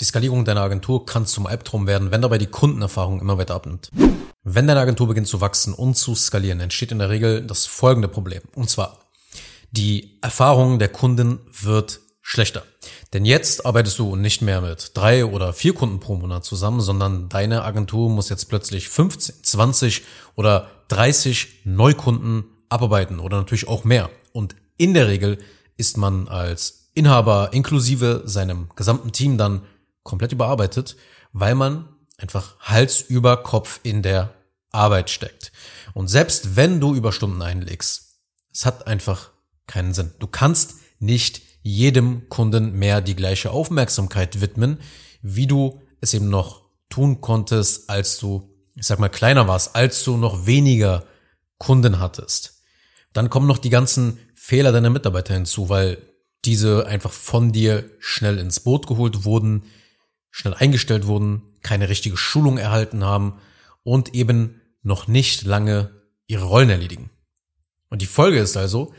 Die Skalierung deiner Agentur kann zum Albtraum werden, wenn dabei die Kundenerfahrung immer weiter abnimmt. Wenn deine Agentur beginnt zu wachsen und zu skalieren, entsteht in der Regel das folgende Problem. Und zwar, die Erfahrung der Kunden wird schlechter. Denn jetzt arbeitest du nicht mehr mit drei oder vier Kunden pro Monat zusammen, sondern deine Agentur muss jetzt plötzlich 15, 20 oder 30 Neukunden abarbeiten oder natürlich auch mehr. Und in der Regel ist man als Inhaber inklusive seinem gesamten Team dann komplett überarbeitet, weil man einfach Hals über Kopf in der Arbeit steckt. Und selbst wenn du Überstunden einlegst, es hat einfach keinen Sinn. Du kannst nicht jedem Kunden mehr die gleiche Aufmerksamkeit widmen, wie du es eben noch tun konntest, als du, ich sag mal, kleiner warst, als du noch weniger Kunden hattest. Dann kommen noch die ganzen Fehler deiner Mitarbeiter hinzu, weil diese einfach von dir schnell ins Boot geholt wurden, schnell eingestellt wurden, keine richtige Schulung erhalten haben und eben noch nicht lange ihre Rollen erledigen. Und die Folge ist also,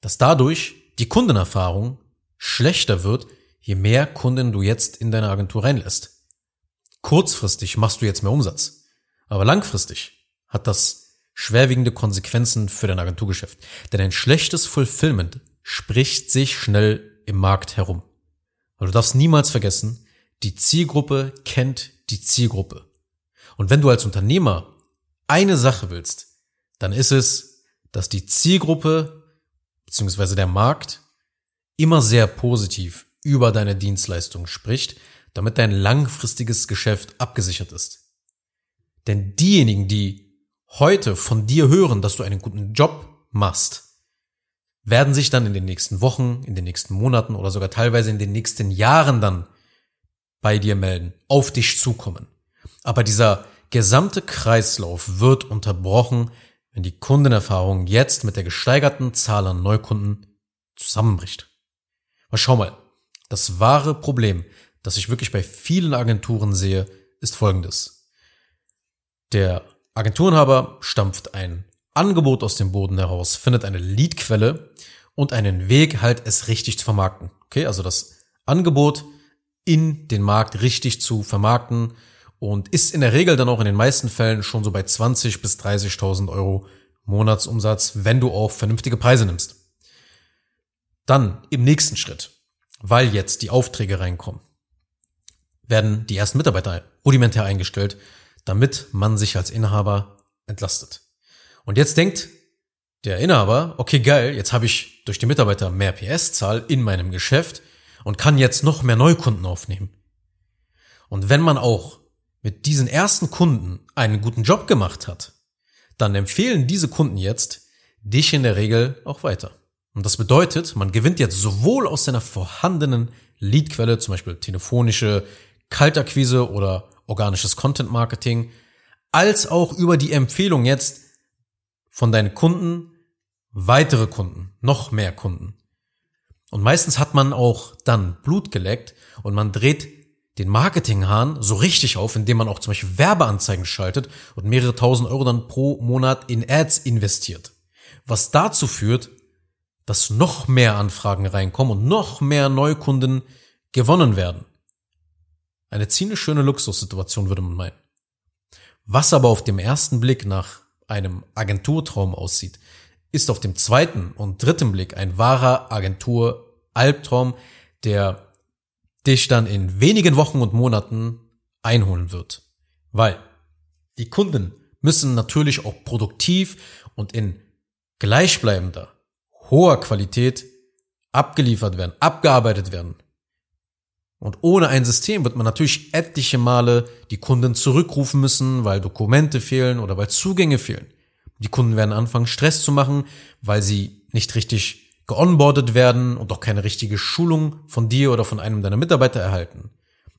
dass dadurch die Kundenerfahrung schlechter wird, je mehr Kunden du jetzt in deine Agentur reinlässt. Kurzfristig machst du jetzt mehr Umsatz, aber langfristig hat das schwerwiegende Konsequenzen für dein Agenturgeschäft. Denn ein schlechtes Fulfillment spricht sich schnell im Markt herum. Weil du darfst niemals vergessen, die Zielgruppe kennt die Zielgruppe. Und wenn du als Unternehmer eine Sache willst, dann ist es, dass die Zielgruppe bzw. der Markt immer sehr positiv über deine Dienstleistung spricht, damit dein langfristiges Geschäft abgesichert ist. Denn diejenigen, die heute von dir hören, dass du einen guten Job machst, werden sich dann in den nächsten Wochen, in den nächsten Monaten oder sogar teilweise in den nächsten Jahren dann bei dir melden, auf dich zukommen. Aber dieser gesamte Kreislauf wird unterbrochen, wenn die Kundenerfahrung jetzt mit der gesteigerten Zahl an Neukunden zusammenbricht. Aber schau mal, das wahre Problem, das ich wirklich bei vielen Agenturen sehe, ist folgendes. Der Agenturenhaber stampft ein Angebot aus dem Boden heraus, findet eine Leadquelle und einen Weg halt es richtig zu vermarkten. Okay, also das Angebot in den Markt richtig zu vermarkten und ist in der Regel dann auch in den meisten Fällen schon so bei 20 bis 30.000 Euro Monatsumsatz, wenn du auch vernünftige Preise nimmst. Dann im nächsten Schritt, weil jetzt die Aufträge reinkommen, werden die ersten Mitarbeiter rudimentär eingestellt, damit man sich als Inhaber entlastet. Und jetzt denkt der Inhaber, okay geil, jetzt habe ich durch die Mitarbeiter mehr PS-Zahl in meinem Geschäft, und kann jetzt noch mehr Neukunden aufnehmen. Und wenn man auch mit diesen ersten Kunden einen guten Job gemacht hat, dann empfehlen diese Kunden jetzt dich in der Regel auch weiter. Und das bedeutet, man gewinnt jetzt sowohl aus seiner vorhandenen Leadquelle, zum Beispiel telefonische Kaltakquise oder organisches Content Marketing, als auch über die Empfehlung jetzt von deinen Kunden weitere Kunden, noch mehr Kunden. Und meistens hat man auch dann Blut geleckt und man dreht den Marketinghahn so richtig auf, indem man auch zum Beispiel Werbeanzeigen schaltet und mehrere tausend Euro dann pro Monat in Ads investiert. Was dazu führt, dass noch mehr Anfragen reinkommen und noch mehr Neukunden gewonnen werden. Eine ziemlich schöne Luxussituation würde man meinen. Was aber auf dem ersten Blick nach einem Agenturtraum aussieht, ist auf dem zweiten und dritten Blick ein wahrer Agentur-Albtraum, der dich dann in wenigen Wochen und Monaten einholen wird. Weil die Kunden müssen natürlich auch produktiv und in gleichbleibender, hoher Qualität abgeliefert werden, abgearbeitet werden. Und ohne ein System wird man natürlich etliche Male die Kunden zurückrufen müssen, weil Dokumente fehlen oder weil Zugänge fehlen. Die Kunden werden anfangen, Stress zu machen, weil sie nicht richtig geonboardet werden und auch keine richtige Schulung von dir oder von einem deiner Mitarbeiter erhalten.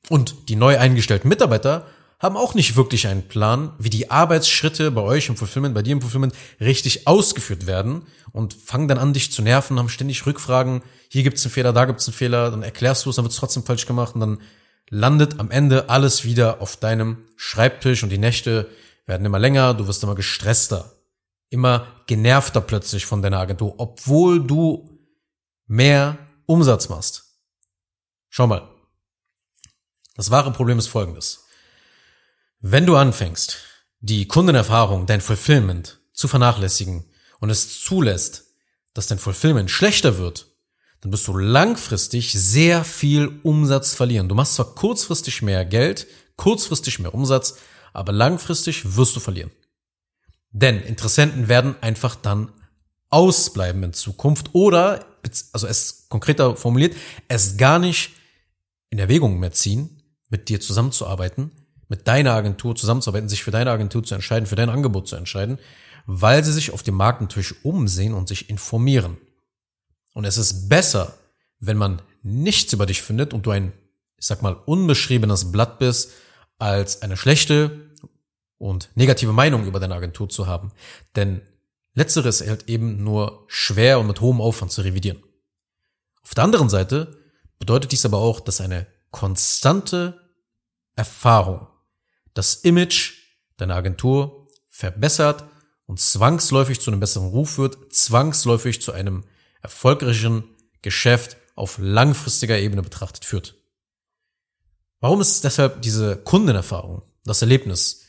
Und die neu eingestellten Mitarbeiter haben auch nicht wirklich einen Plan, wie die Arbeitsschritte bei euch im Fulfillment, bei dir im Fulfillment richtig ausgeführt werden und fangen dann an, dich zu nerven, haben ständig Rückfragen, hier gibt's einen Fehler, da gibt's einen Fehler, dann erklärst du es, dann wird's trotzdem falsch gemacht und dann landet am Ende alles wieder auf deinem Schreibtisch und die Nächte werden immer länger, du wirst immer gestresster immer genervter plötzlich von deiner Agentur, obwohl du mehr Umsatz machst. Schau mal. Das wahre Problem ist folgendes. Wenn du anfängst, die Kundenerfahrung, dein Fulfillment zu vernachlässigen und es zulässt, dass dein Fulfillment schlechter wird, dann wirst du langfristig sehr viel Umsatz verlieren. Du machst zwar kurzfristig mehr Geld, kurzfristig mehr Umsatz, aber langfristig wirst du verlieren. Denn Interessenten werden einfach dann ausbleiben in Zukunft oder, also es konkreter formuliert, es gar nicht in Erwägung mehr ziehen, mit dir zusammenzuarbeiten, mit deiner Agentur zusammenzuarbeiten, sich für deine Agentur zu entscheiden, für dein Angebot zu entscheiden, weil sie sich auf dem Markt natürlich umsehen und sich informieren. Und es ist besser, wenn man nichts über dich findet und du ein, ich sag mal, unbeschriebenes Blatt bist, als eine schlechte und negative Meinung über deine Agentur zu haben. Denn letzteres halt eben nur schwer und mit hohem Aufwand zu revidieren. Auf der anderen Seite bedeutet dies aber auch, dass eine konstante Erfahrung das Image deiner Agentur verbessert und zwangsläufig zu einem besseren Ruf wird, zwangsläufig zu einem erfolgreichen Geschäft auf langfristiger Ebene betrachtet führt. Warum ist deshalb diese Kundenerfahrung, das Erlebnis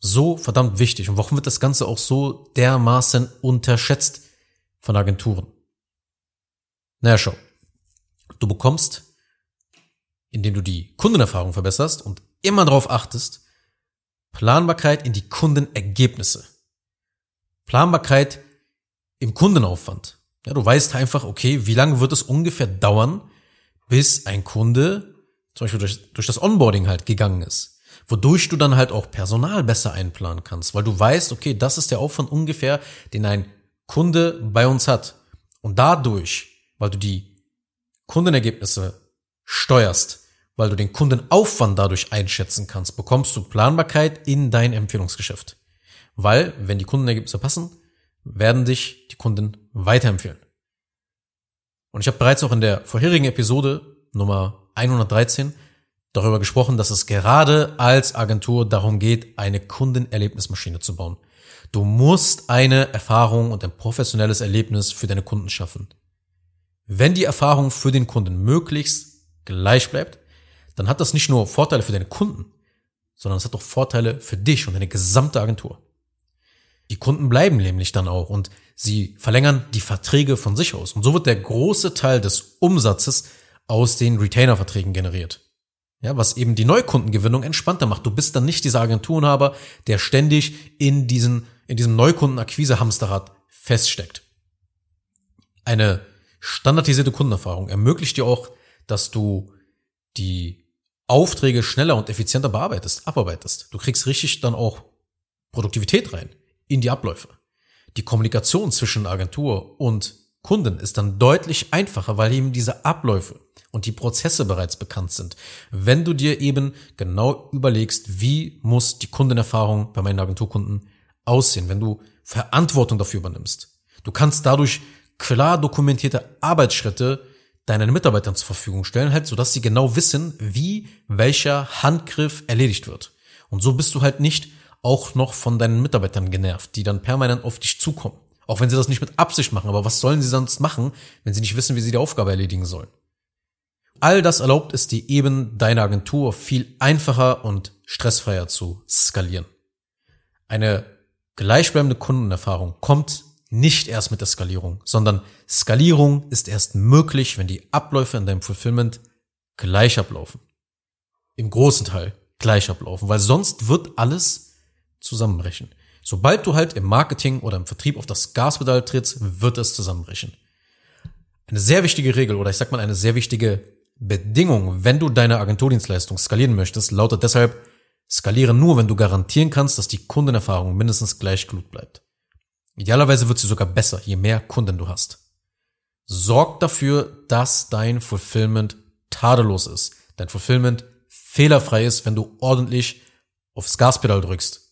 so verdammt wichtig und warum wird das Ganze auch so dermaßen unterschätzt von Agenturen? Naja, schau. Du bekommst, indem du die Kundenerfahrung verbesserst und immer darauf achtest, Planbarkeit in die Kundenergebnisse. Planbarkeit im Kundenaufwand. Ja, du weißt einfach, okay, wie lange wird es ungefähr dauern, bis ein Kunde zum Beispiel durch, durch das Onboarding halt gegangen ist. Wodurch du dann halt auch Personal besser einplanen kannst, weil du weißt, okay, das ist der Aufwand ungefähr, den ein Kunde bei uns hat. Und dadurch, weil du die Kundenergebnisse steuerst, weil du den Kundenaufwand dadurch einschätzen kannst, bekommst du Planbarkeit in dein Empfehlungsgeschäft. Weil, wenn die Kundenergebnisse passen, werden dich die Kunden weiterempfehlen. Und ich habe bereits auch in der vorherigen Episode Nummer 113 darüber gesprochen, dass es gerade als Agentur darum geht, eine Kundenerlebnismaschine zu bauen. Du musst eine Erfahrung und ein professionelles Erlebnis für deine Kunden schaffen. Wenn die Erfahrung für den Kunden möglichst gleich bleibt, dann hat das nicht nur Vorteile für deine Kunden, sondern es hat auch Vorteile für dich und deine gesamte Agentur. Die Kunden bleiben nämlich dann auch und sie verlängern die Verträge von sich aus. Und so wird der große Teil des Umsatzes aus den Retainer-Verträgen generiert. Ja, was eben die Neukundengewinnung entspannter macht. Du bist dann nicht dieser Agenturenhaber, der ständig in diesen, in diesem Neukundenakquise-Hamsterrad feststeckt. Eine standardisierte Kundenerfahrung ermöglicht dir auch, dass du die Aufträge schneller und effizienter bearbeitest, abarbeitest. Du kriegst richtig dann auch Produktivität rein in die Abläufe. Die Kommunikation zwischen Agentur und Kunden ist dann deutlich einfacher, weil eben diese Abläufe und die Prozesse bereits bekannt sind. Wenn du dir eben genau überlegst, wie muss die Kundenerfahrung bei meinen Agenturkunden aussehen, wenn du Verantwortung dafür übernimmst. Du kannst dadurch klar dokumentierte Arbeitsschritte deinen Mitarbeitern zur Verfügung stellen, halt, sodass sie genau wissen, wie welcher Handgriff erledigt wird. Und so bist du halt nicht auch noch von deinen Mitarbeitern genervt, die dann permanent auf dich zukommen. Auch wenn sie das nicht mit Absicht machen, aber was sollen sie sonst machen, wenn sie nicht wissen, wie sie die Aufgabe erledigen sollen? All das erlaubt es dir eben, deine Agentur viel einfacher und stressfreier zu skalieren. Eine gleichbleibende Kundenerfahrung kommt nicht erst mit der Skalierung, sondern Skalierung ist erst möglich, wenn die Abläufe in deinem Fulfillment gleich ablaufen. Im großen Teil gleich ablaufen, weil sonst wird alles zusammenbrechen. Sobald du halt im Marketing oder im Vertrieb auf das Gaspedal trittst, wird es zusammenbrechen. Eine sehr wichtige Regel oder ich sag mal eine sehr wichtige Bedingung, wenn du deine Agenturdienstleistung skalieren möchtest, lautet deshalb, skaliere nur, wenn du garantieren kannst, dass die Kundenerfahrung mindestens gleich gut bleibt. Idealerweise wird sie sogar besser, je mehr Kunden du hast. Sorg dafür, dass dein Fulfillment tadellos ist. Dein Fulfillment fehlerfrei ist, wenn du ordentlich aufs Gaspedal drückst.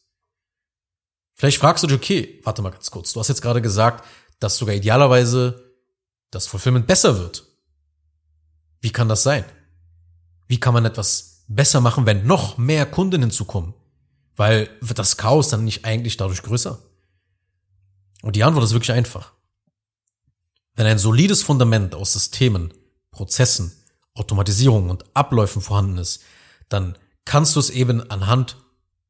Vielleicht fragst du dich, okay, warte mal ganz kurz. Du hast jetzt gerade gesagt, dass sogar idealerweise das Fulfillment besser wird. Wie kann das sein? Wie kann man etwas besser machen, wenn noch mehr Kunden hinzukommen? Weil wird das Chaos dann nicht eigentlich dadurch größer? Und die Antwort ist wirklich einfach. Wenn ein solides Fundament aus Systemen, Prozessen, Automatisierung und Abläufen vorhanden ist, dann kannst du es eben anhand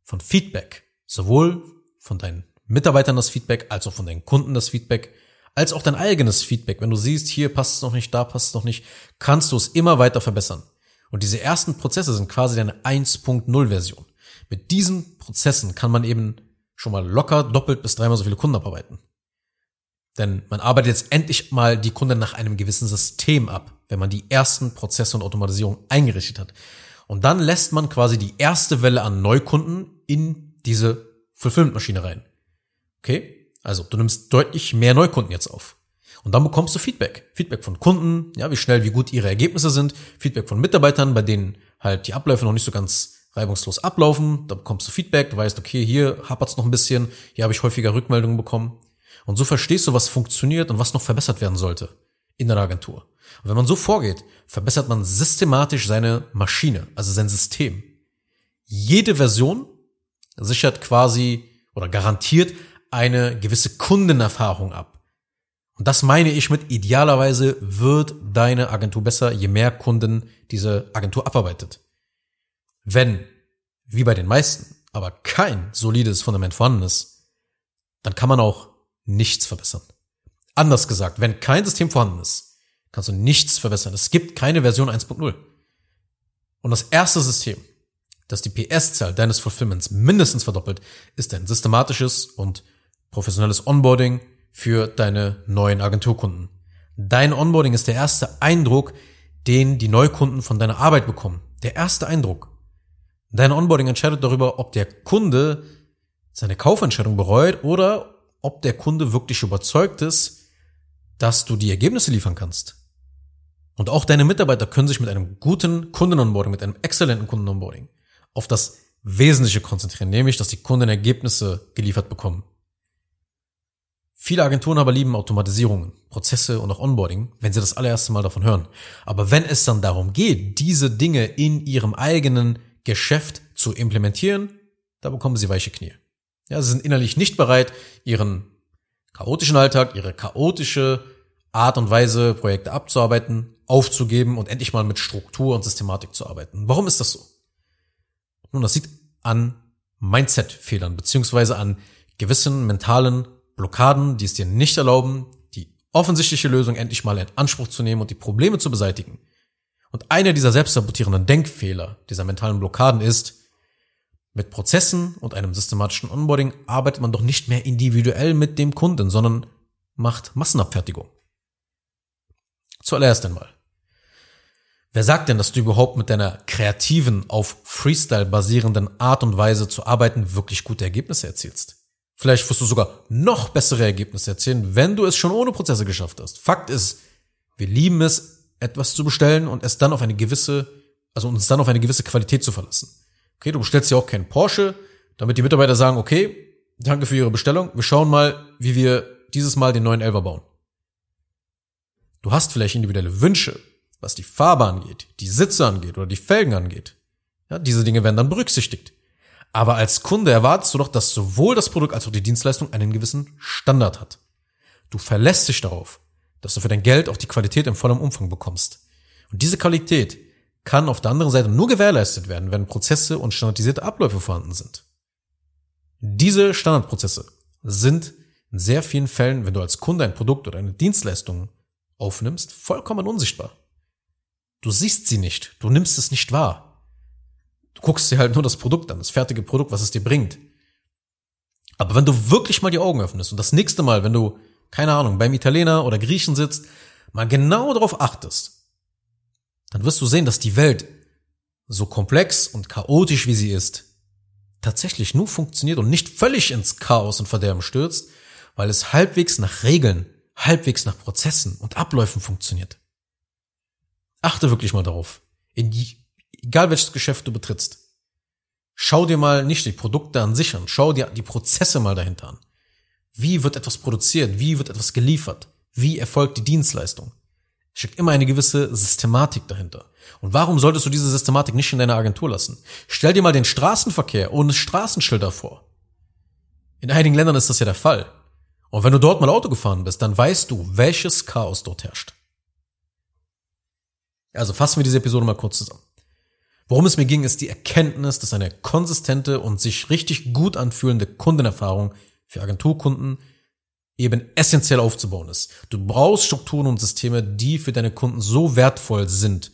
von Feedback, sowohl von deinen Mitarbeitern das Feedback, als auch von deinen Kunden das Feedback, als auch dein eigenes Feedback. Wenn du siehst, hier passt es noch nicht, da passt es noch nicht, kannst du es immer weiter verbessern. Und diese ersten Prozesse sind quasi deine 1.0 Version. Mit diesen Prozessen kann man eben schon mal locker doppelt bis dreimal so viele Kunden abarbeiten. Denn man arbeitet jetzt endlich mal die Kunden nach einem gewissen System ab, wenn man die ersten Prozesse und Automatisierung eingerichtet hat. Und dann lässt man quasi die erste Welle an Neukunden in diese Fulfillment-Maschine rein. Okay? Also du nimmst deutlich mehr Neukunden jetzt auf. Und dann bekommst du Feedback. Feedback von Kunden, ja, wie schnell, wie gut ihre Ergebnisse sind. Feedback von Mitarbeitern, bei denen halt die Abläufe noch nicht so ganz reibungslos ablaufen. Da bekommst du Feedback, du weißt, okay, hier hapert's noch ein bisschen, hier habe ich häufiger Rückmeldungen bekommen. Und so verstehst du, was funktioniert und was noch verbessert werden sollte in deiner Agentur. Und wenn man so vorgeht, verbessert man systematisch seine Maschine, also sein System. Jede Version sichert quasi oder garantiert eine gewisse Kundenerfahrung ab. Und das meine ich mit idealerweise wird deine Agentur besser, je mehr Kunden diese Agentur abarbeitet. Wenn, wie bei den meisten, aber kein solides Fundament vorhanden ist, dann kann man auch nichts verbessern. Anders gesagt, wenn kein System vorhanden ist, kannst du nichts verbessern. Es gibt keine Version 1.0. Und das erste System, das die PS-Zahl deines Fulfillments mindestens verdoppelt, ist ein systematisches und professionelles Onboarding für deine neuen Agenturkunden. Dein Onboarding ist der erste Eindruck, den die Neukunden von deiner Arbeit bekommen. Der erste Eindruck. Dein Onboarding entscheidet darüber, ob der Kunde seine Kaufentscheidung bereut oder ob der Kunde wirklich überzeugt ist, dass du die Ergebnisse liefern kannst. Und auch deine Mitarbeiter können sich mit einem guten Kundenonboarding, mit einem exzellenten Kundenonboarding auf das Wesentliche konzentrieren, nämlich, dass die Kunden Ergebnisse geliefert bekommen. Viele Agenturen aber lieben Automatisierungen, Prozesse und auch Onboarding, wenn sie das allererste Mal davon hören. Aber wenn es dann darum geht, diese Dinge in ihrem eigenen Geschäft zu implementieren, da bekommen sie weiche Knie. Ja, sie sind innerlich nicht bereit, ihren chaotischen Alltag, ihre chaotische Art und Weise, Projekte abzuarbeiten, aufzugeben und endlich mal mit Struktur und Systematik zu arbeiten. Warum ist das so? Nun, das liegt an Mindset-Fehlern, beziehungsweise an gewissen mentalen Blockaden, die es dir nicht erlauben, die offensichtliche Lösung endlich mal in Anspruch zu nehmen und die Probleme zu beseitigen. Und einer dieser selbstsabotierenden Denkfehler, dieser mentalen Blockaden ist, mit Prozessen und einem systematischen Onboarding arbeitet man doch nicht mehr individuell mit dem Kunden, sondern macht Massenabfertigung. Zuallererst einmal. Wer sagt denn, dass du überhaupt mit deiner kreativen, auf Freestyle basierenden Art und Weise zu arbeiten wirklich gute Ergebnisse erzielst? Vielleicht wirst du sogar noch bessere Ergebnisse erzielen, wenn du es schon ohne Prozesse geschafft hast. Fakt ist, wir lieben es, etwas zu bestellen und es dann auf eine gewisse, also uns dann auf eine gewisse Qualität zu verlassen. Okay, du bestellst ja auch keinen Porsche, damit die Mitarbeiter sagen, okay, danke für Ihre Bestellung, wir schauen mal, wie wir dieses Mal den neuen Elver bauen. Du hast vielleicht individuelle Wünsche, was die Farbe angeht, die Sitze angeht oder die Felgen angeht. Ja, diese Dinge werden dann berücksichtigt. Aber als Kunde erwartest du doch, dass sowohl das Produkt als auch die Dienstleistung einen gewissen Standard hat. Du verlässt dich darauf, dass du für dein Geld auch die Qualität im vollen Umfang bekommst. Und diese Qualität kann auf der anderen Seite nur gewährleistet werden, wenn Prozesse und standardisierte Abläufe vorhanden sind. Diese Standardprozesse sind in sehr vielen Fällen, wenn du als Kunde ein Produkt oder eine Dienstleistung aufnimmst, vollkommen unsichtbar. Du siehst sie nicht, du nimmst es nicht wahr. Du guckst dir halt nur das Produkt an, das fertige Produkt, was es dir bringt. Aber wenn du wirklich mal die Augen öffnest und das nächste Mal, wenn du keine Ahnung, beim Italiener oder Griechen sitzt, mal genau darauf achtest, dann wirst du sehen, dass die Welt, so komplex und chaotisch wie sie ist, tatsächlich nur funktioniert und nicht völlig ins Chaos und Verderben stürzt, weil es halbwegs nach Regeln, halbwegs nach Prozessen und Abläufen funktioniert. Achte wirklich mal darauf. In die, egal welches Geschäft du betrittst. Schau dir mal nicht die Produkte an sich an, schau dir die Prozesse mal dahinter an. Wie wird etwas produziert? Wie wird etwas geliefert? Wie erfolgt die Dienstleistung? Es steckt immer eine gewisse Systematik dahinter. Und warum solltest du diese Systematik nicht in deiner Agentur lassen? Stell dir mal den Straßenverkehr ohne Straßenschilder vor. In einigen Ländern ist das ja der Fall. Und wenn du dort mal Auto gefahren bist, dann weißt du, welches Chaos dort herrscht. Also fassen wir diese Episode mal kurz zusammen. Worum es mir ging, ist die Erkenntnis, dass eine konsistente und sich richtig gut anfühlende Kundenerfahrung für Agenturkunden eben essentiell aufzubauen ist. Du brauchst Strukturen und Systeme, die für deine Kunden so wertvoll sind,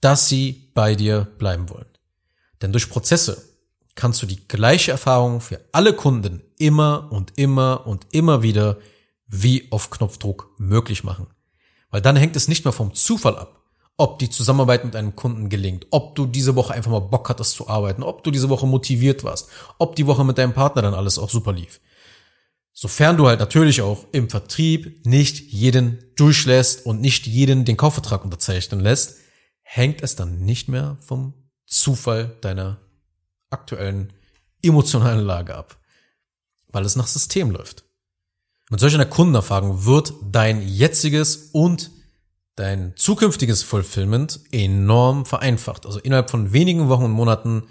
dass sie bei dir bleiben wollen. Denn durch Prozesse kannst du die gleiche Erfahrung für alle Kunden immer und immer und immer wieder wie auf Knopfdruck möglich machen. Weil dann hängt es nicht mehr vom Zufall ab, ob die Zusammenarbeit mit einem Kunden gelingt, ob du diese Woche einfach mal Bock hattest zu arbeiten, ob du diese Woche motiviert warst, ob die Woche mit deinem Partner dann alles auch super lief. Sofern du halt natürlich auch im Vertrieb nicht jeden durchlässt und nicht jeden den Kaufvertrag unterzeichnen lässt, hängt es dann nicht mehr vom Zufall deiner aktuellen emotionalen Lage ab, weil es nach System läuft. Mit solch einer Kundenerfahrung wird dein jetziges und dein zukünftiges Fulfillment enorm vereinfacht. Also innerhalb von wenigen Wochen und Monaten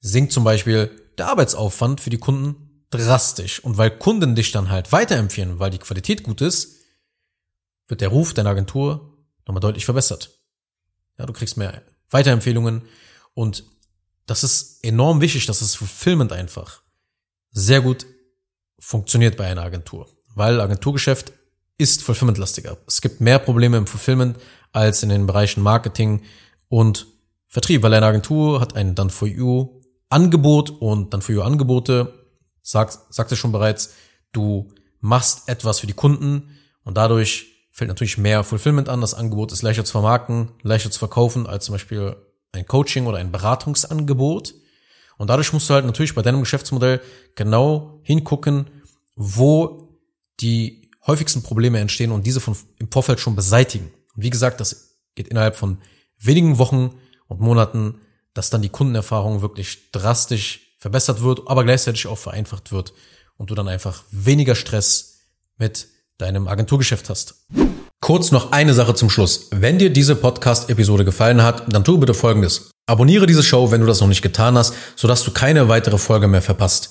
sinkt zum Beispiel der Arbeitsaufwand für die Kunden drastisch. Und weil Kunden dich dann halt weiterempfehlen, weil die Qualität gut ist, wird der Ruf deiner Agentur nochmal deutlich verbessert. Ja, du kriegst mehr Weiterempfehlungen und das ist enorm wichtig, dass das Fulfillment einfach sehr gut funktioniert bei einer Agentur, weil Agenturgeschäft ist Fulfillment-lastiger. Es gibt mehr Probleme im Fulfillment als in den Bereichen Marketing und Vertrieb, weil eine Agentur hat ein Done for You Angebot und Done for You Angebote, sagt, sagte schon bereits, du machst etwas für die Kunden und dadurch fällt natürlich mehr Fulfillment an. Das Angebot ist leichter zu vermarkten, leichter zu verkaufen als zum Beispiel ein Coaching oder ein Beratungsangebot. Und dadurch musst du halt natürlich bei deinem Geschäftsmodell genau hingucken, wo die häufigsten Probleme entstehen und diese von, im Vorfeld schon beseitigen. Und wie gesagt, das geht innerhalb von wenigen Wochen und Monaten, dass dann die Kundenerfahrung wirklich drastisch verbessert wird, aber gleichzeitig auch vereinfacht wird und du dann einfach weniger Stress mit deinem Agenturgeschäft hast. Kurz noch eine Sache zum Schluss. Wenn dir diese Podcast-Episode gefallen hat, dann tu bitte Folgendes. Abonniere diese Show, wenn du das noch nicht getan hast, sodass du keine weitere Folge mehr verpasst.